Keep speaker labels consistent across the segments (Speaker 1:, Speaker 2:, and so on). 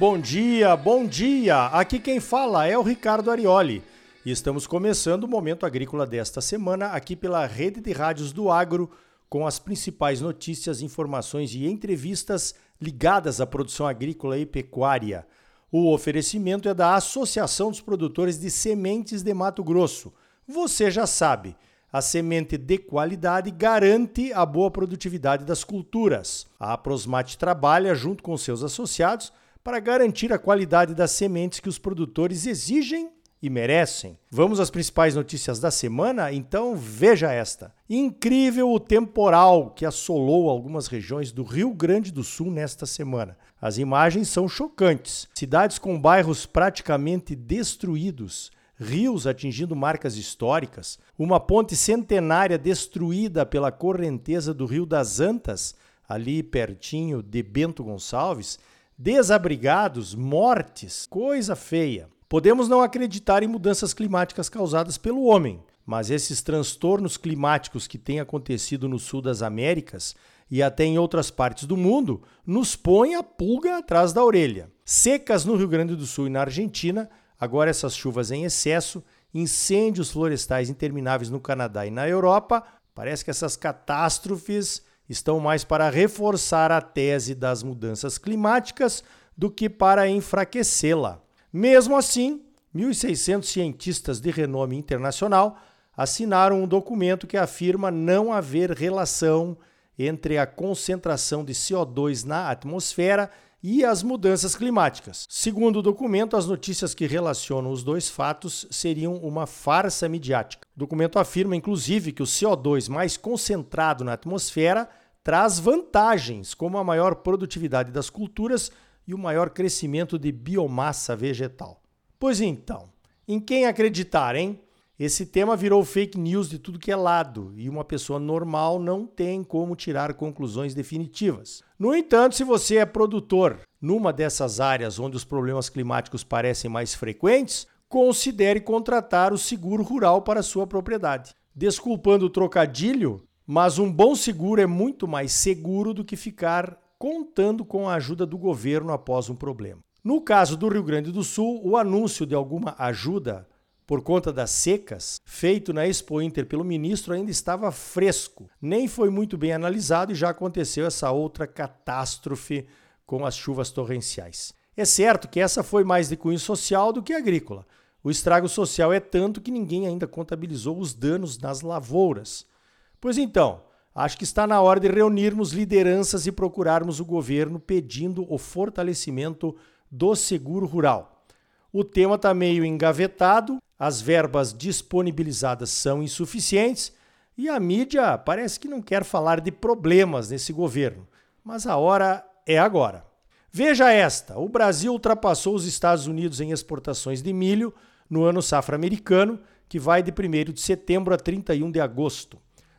Speaker 1: Bom dia, bom dia! Aqui quem fala é o Ricardo Arioli. E estamos começando o Momento Agrícola desta semana aqui pela Rede de Rádios do Agro, com as principais notícias, informações e entrevistas ligadas à produção agrícola e pecuária. O oferecimento é da Associação dos Produtores de Sementes de Mato Grosso. Você já sabe, a semente de qualidade garante a boa produtividade das culturas. A Prosmate trabalha junto com seus associados para garantir a qualidade das sementes que os produtores exigem e merecem. Vamos às principais notícias da semana? Então veja esta. Incrível o temporal que assolou algumas regiões do Rio Grande do Sul nesta semana. As imagens são chocantes. Cidades com bairros praticamente destruídos, rios atingindo marcas históricas, uma ponte centenária destruída pela correnteza do Rio das Antas, ali pertinho de Bento Gonçalves, desabrigados, mortes, coisa feia. Podemos não acreditar em mudanças climáticas causadas pelo homem, mas esses transtornos climáticos que têm acontecido no sul das Américas e até em outras partes do mundo nos põem a pulga atrás da orelha. Secas no Rio Grande do Sul e na Argentina, agora essas chuvas em excesso, incêndios florestais intermináveis no Canadá e na Europa, parece que essas catástrofes estão mais para reforçar a tese das mudanças climáticas do que para enfraquecê-la. Mesmo assim, 1.600 cientistas de renome internacional assinaram um documento que afirma não haver relação entre a concentração de CO2 na atmosfera e as mudanças climáticas. Segundo o documento, as notícias que relacionam os dois fatos seriam uma farsa midiática. O documento afirma, inclusive, que o CO2 mais concentrado na atmosfera traz vantagens, como a maior produtividade das culturas e o maior crescimento de biomassa vegetal. Pois então, em quem acreditar, hein? Esse tema virou fake news de tudo que é lado e uma pessoa normal não tem como tirar conclusões definitivas. No entanto, se você é produtor numa dessas áreas onde os problemas climáticos parecem mais frequentes, considere contratar o seguro rural para sua propriedade. Desculpando o trocadilho, mas um bom seguro é muito mais seguro do que ficar contando com a ajuda do governo após um problema. No caso do Rio Grande do Sul, o anúncio de alguma ajuda por conta das secas, feito na Expo Inter pelo ministro, ainda estava fresco. Nem foi muito bem analisado e já aconteceu essa outra catástrofe com as chuvas torrenciais. É certo que essa foi mais de cunho social do que agrícola. O estrago social é tanto que ninguém ainda contabilizou os danos nas lavouras. Pois então, Acho que está na hora de reunirmos lideranças e procurarmos o governo pedindo o fortalecimento do seguro rural. O tema está meio engavetado, as verbas disponibilizadas são insuficientes e a mídia parece que não quer falar de problemas nesse governo. Mas a hora é agora. Veja esta: o Brasil ultrapassou os Estados Unidos em exportações de milho no ano safra americano, que vai de 1 de setembro a 31 de agosto.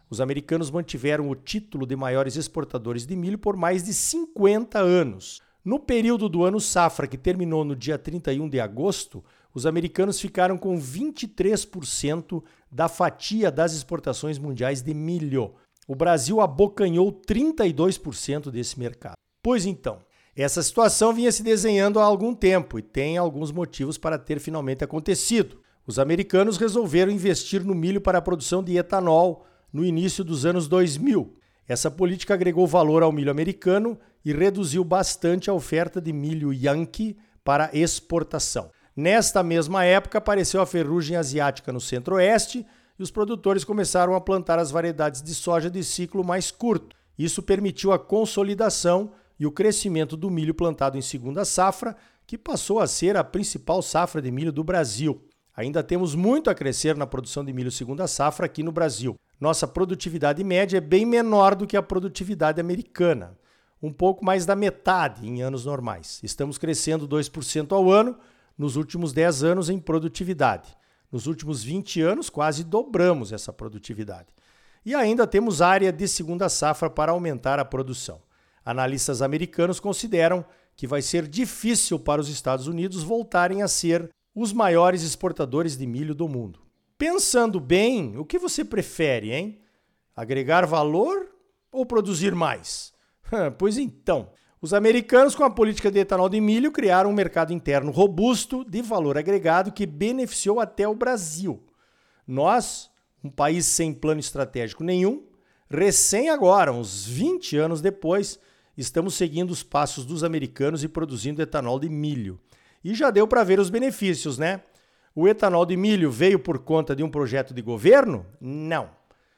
Speaker 1: Os americanos mantiveram o título de maiores exportadores de milho por mais de 50 anos. No período do ano safra, que terminou no dia 31 de agosto, os americanos ficaram com 23% da fatia das exportações mundiais de milho. O Brasil abocanhou 32% desse mercado. Pois então, essa situação vinha se desenhando há algum tempo e tem alguns motivos para ter finalmente acontecido. Os americanos resolveram investir no milho para a produção de etanol, no início dos anos 2000. Essa política agregou valor ao milho americano e reduziu bastante a oferta de milho Yankee para exportação. Nesta mesma época apareceu a ferrugem asiática no centro-oeste e os produtores começaram a plantar as variedades de soja de ciclo mais curto. Isso permitiu a consolidação e o crescimento do milho plantado em segunda safra, que passou a ser a principal safra de milho do Brasil. Ainda temos muito a crescer na produção de milho segunda safra aqui no Brasil nossa produtividade média é bem menor do que a produtividade americana, um pouco mais da metade em anos normais. Estamos crescendo 2% ao ano nos últimos 10 anos em produtividade. Nos últimos 20 anos, quase dobramos essa produtividade. E ainda temos área de segunda safra para aumentar a produção. Analistas americanos consideram que vai ser difícil para os Estados Unidos voltarem a ser os maiores exportadores de milho do mundo. Pensando bem, o que você prefere, hein? Agregar valor ou produzir mais? Pois então, Os americanos, com a política de etanol de milho, criaram um mercado interno robusto de valor agregado que beneficiou até o Brasil. Nós, um país sem plano estratégico nenhum, recém agora, uns 20 anos depois, estamos seguindo os passos dos americanos e produzindo etanol de milho. E já deu para ver os benefícios, né? O etanol de milho veio por conta de um projeto de governo? Não.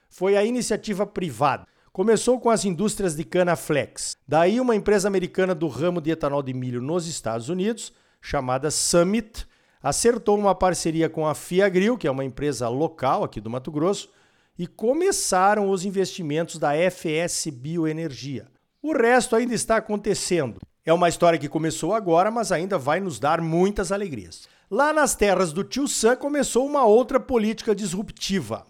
Speaker 1: Foi a iniciativa privada. Começou com as indústrias de cana flex. Daí, uma empresa americana do ramo de etanol de milho nos Estados Unidos, chamada Summit, acertou uma parceria com a Fiagril, que é uma empresa local aqui do Mato Grosso, e começaram os investimentos da FS Bioenergia. O resto ainda está acontecendo. É uma história que começou agora, mas ainda vai nos dar muitas alegrias. Lá nas terras do Tio Sam começou uma outra política disruptiva: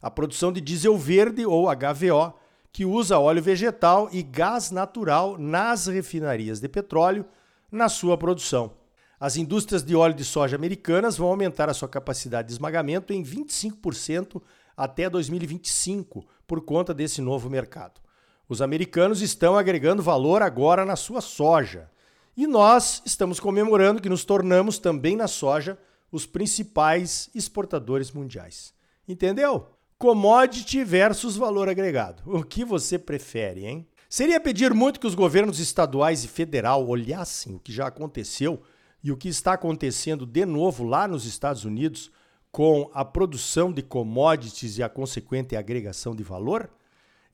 Speaker 1: a produção de diesel verde ou HVO que usa óleo vegetal e gás natural nas refinarias de petróleo na sua produção. As indústrias de óleo de soja americanas vão aumentar a sua capacidade de esmagamento em 25% até 2025 por conta desse novo mercado. Os americanos estão agregando valor agora na sua soja. E nós estamos comemorando que nos tornamos também na soja os principais exportadores mundiais. Entendeu? Commodity versus valor agregado. O que você prefere, hein? Seria pedir muito que os governos estaduais e federal olhassem o que já aconteceu e o que está acontecendo de novo lá nos Estados Unidos com a produção de commodities e a consequente agregação de valor?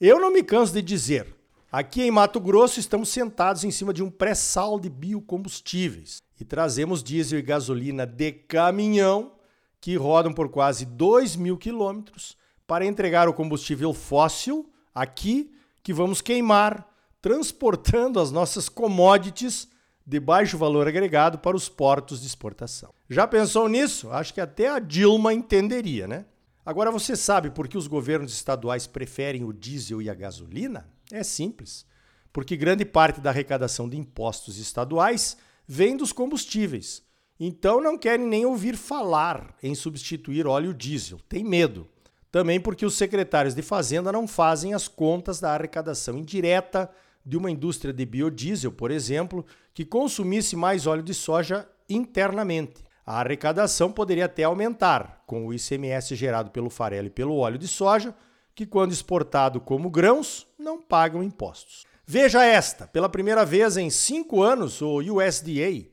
Speaker 1: Eu não me canso de dizer. Aqui em Mato Grosso estamos sentados em cima de um pré-sal de biocombustíveis e trazemos diesel e gasolina de caminhão que rodam por quase 2 mil quilômetros para entregar o combustível fóssil aqui que vamos queimar, transportando as nossas commodities de baixo valor agregado para os portos de exportação. Já pensou nisso? Acho que até a Dilma entenderia, né? Agora você sabe por que os governos estaduais preferem o diesel e a gasolina? É simples. Porque grande parte da arrecadação de impostos estaduais vem dos combustíveis. Então não querem nem ouvir falar em substituir óleo diesel. Tem medo. Também porque os secretários de Fazenda não fazem as contas da arrecadação indireta de uma indústria de biodiesel, por exemplo, que consumisse mais óleo de soja internamente. A arrecadação poderia até aumentar com o ICMS gerado pelo farelo e pelo óleo de soja, que, quando exportado como grãos, não pagam impostos. Veja esta: pela primeira vez em cinco anos, o USDA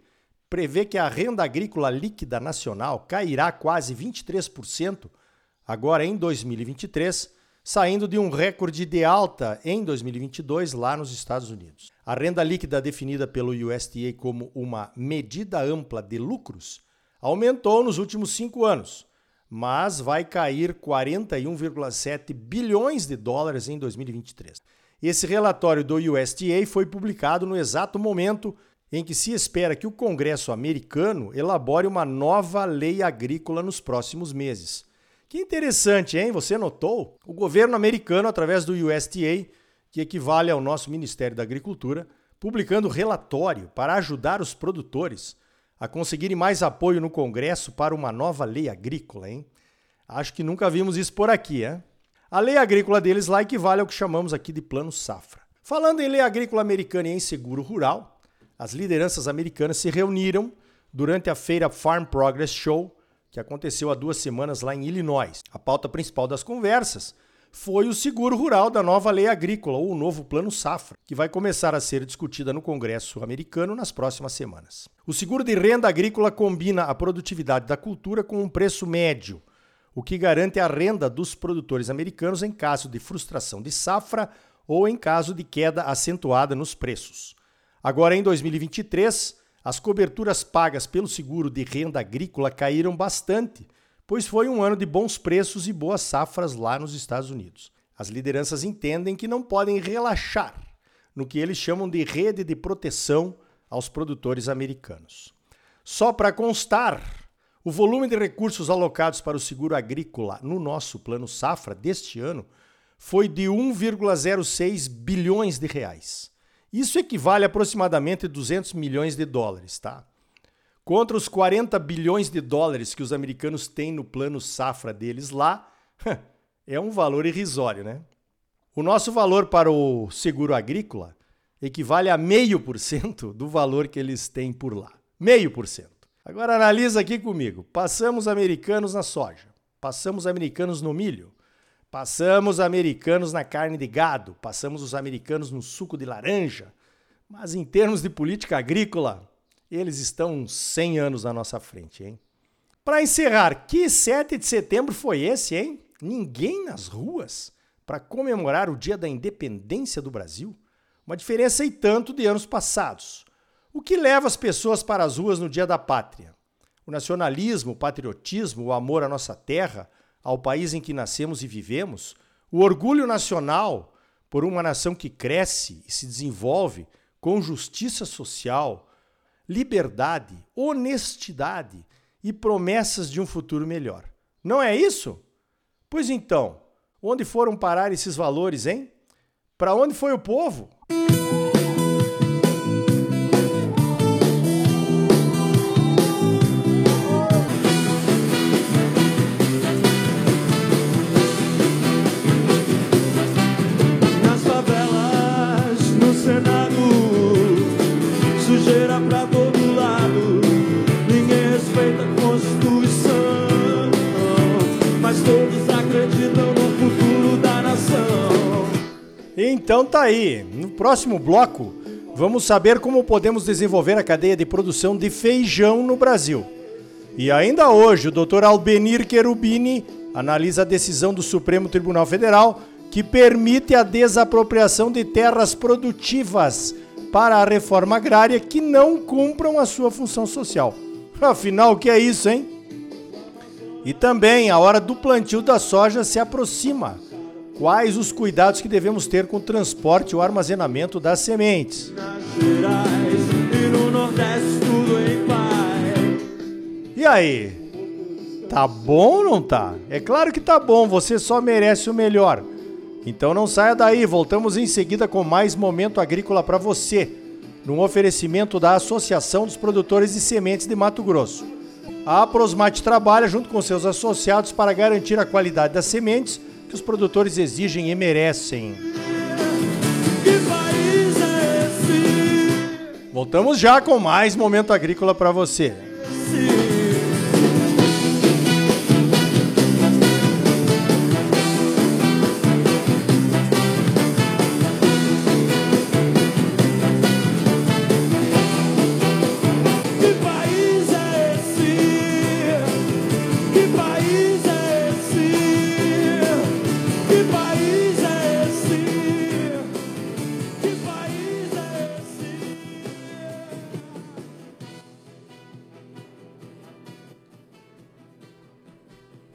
Speaker 1: prevê que a renda agrícola líquida nacional cairá quase 23% agora em 2023, saindo de um recorde de alta em 2022 lá nos Estados Unidos. A renda líquida definida pelo USDA como uma medida ampla de lucros aumentou nos últimos cinco anos, mas vai cair 41,7 bilhões de dólares em 2023. Esse relatório do USDA foi publicado no exato momento em que se espera que o Congresso americano elabore uma nova lei agrícola nos próximos meses. Que interessante, hein? Você notou? O governo americano, através do USDA, que equivale ao nosso Ministério da Agricultura, publicando relatório para ajudar os produtores a conseguirem mais apoio no Congresso para uma nova lei agrícola, hein? Acho que nunca vimos isso por aqui, hein? A lei agrícola deles lá equivale ao que chamamos aqui de Plano Safra. Falando em lei agrícola americana e em seguro rural, as lideranças americanas se reuniram durante a feira Farm Progress Show que aconteceu há duas semanas lá em Illinois. A pauta principal das conversas foi o seguro rural da nova lei agrícola, ou o novo Plano Safra, que vai começar a ser discutida no Congresso americano nas próximas semanas. O seguro de renda agrícola combina a produtividade da cultura com um preço médio, o que garante a renda dos produtores americanos em caso de frustração de safra ou em caso de queda acentuada nos preços. Agora, em 2023, as coberturas pagas pelo seguro de renda agrícola caíram bastante, pois foi um ano de bons preços e boas safras lá nos Estados Unidos. As lideranças entendem que não podem relaxar no que eles chamam de rede de proteção aos produtores americanos. Só para constar, o volume de recursos alocados para o seguro agrícola no nosso plano safra deste ano foi de 1,06 bilhões de reais. Isso equivale a aproximadamente 200 milhões de dólares, tá? Contra os 40 bilhões de dólares que os americanos têm no plano safra deles lá, é um valor irrisório, né? O nosso valor para o seguro agrícola equivale a meio por cento do valor que eles têm por lá. Meio por cento. Agora analisa aqui comigo. Passamos americanos na soja, passamos americanos no milho, passamos americanos na carne de gado, passamos os americanos no suco de laranja. Mas em termos de política agrícola, eles estão 100 anos à nossa frente, hein? Para encerrar, que 7 de setembro foi esse, hein? Ninguém nas ruas para comemorar o Dia da Independência do Brasil? Uma diferença e tanto de anos passados. O que leva as pessoas para as ruas no Dia da Pátria? O nacionalismo, o patriotismo, o amor à nossa terra, ao país em que nascemos e vivemos, o orgulho nacional por uma nação que cresce e se desenvolve com justiça social, liberdade, honestidade e promessas de um futuro melhor. Não é isso? Pois então, onde foram parar esses valores, hein? Para onde foi o povo? Aí. No próximo bloco, vamos saber como podemos desenvolver a cadeia de produção de feijão no Brasil. E ainda hoje, o Dr. Albenir Cherubini analisa a decisão do Supremo Tribunal Federal que permite a desapropriação de terras produtivas para a reforma agrária que não cumpram a sua função social. Afinal, o que é isso, hein? E também a hora do plantio da soja se aproxima. Quais os cuidados que devemos ter com o transporte e o armazenamento das sementes? E aí? Tá bom ou não tá? É claro que tá bom, você só merece o melhor. Então não saia daí, voltamos em seguida com mais momento agrícola para você, num oferecimento da Associação dos Produtores de Sementes de Mato Grosso. A Prosmate trabalha junto com seus associados para garantir a qualidade das sementes que os produtores exigem e merecem. Voltamos já com mais momento agrícola para você.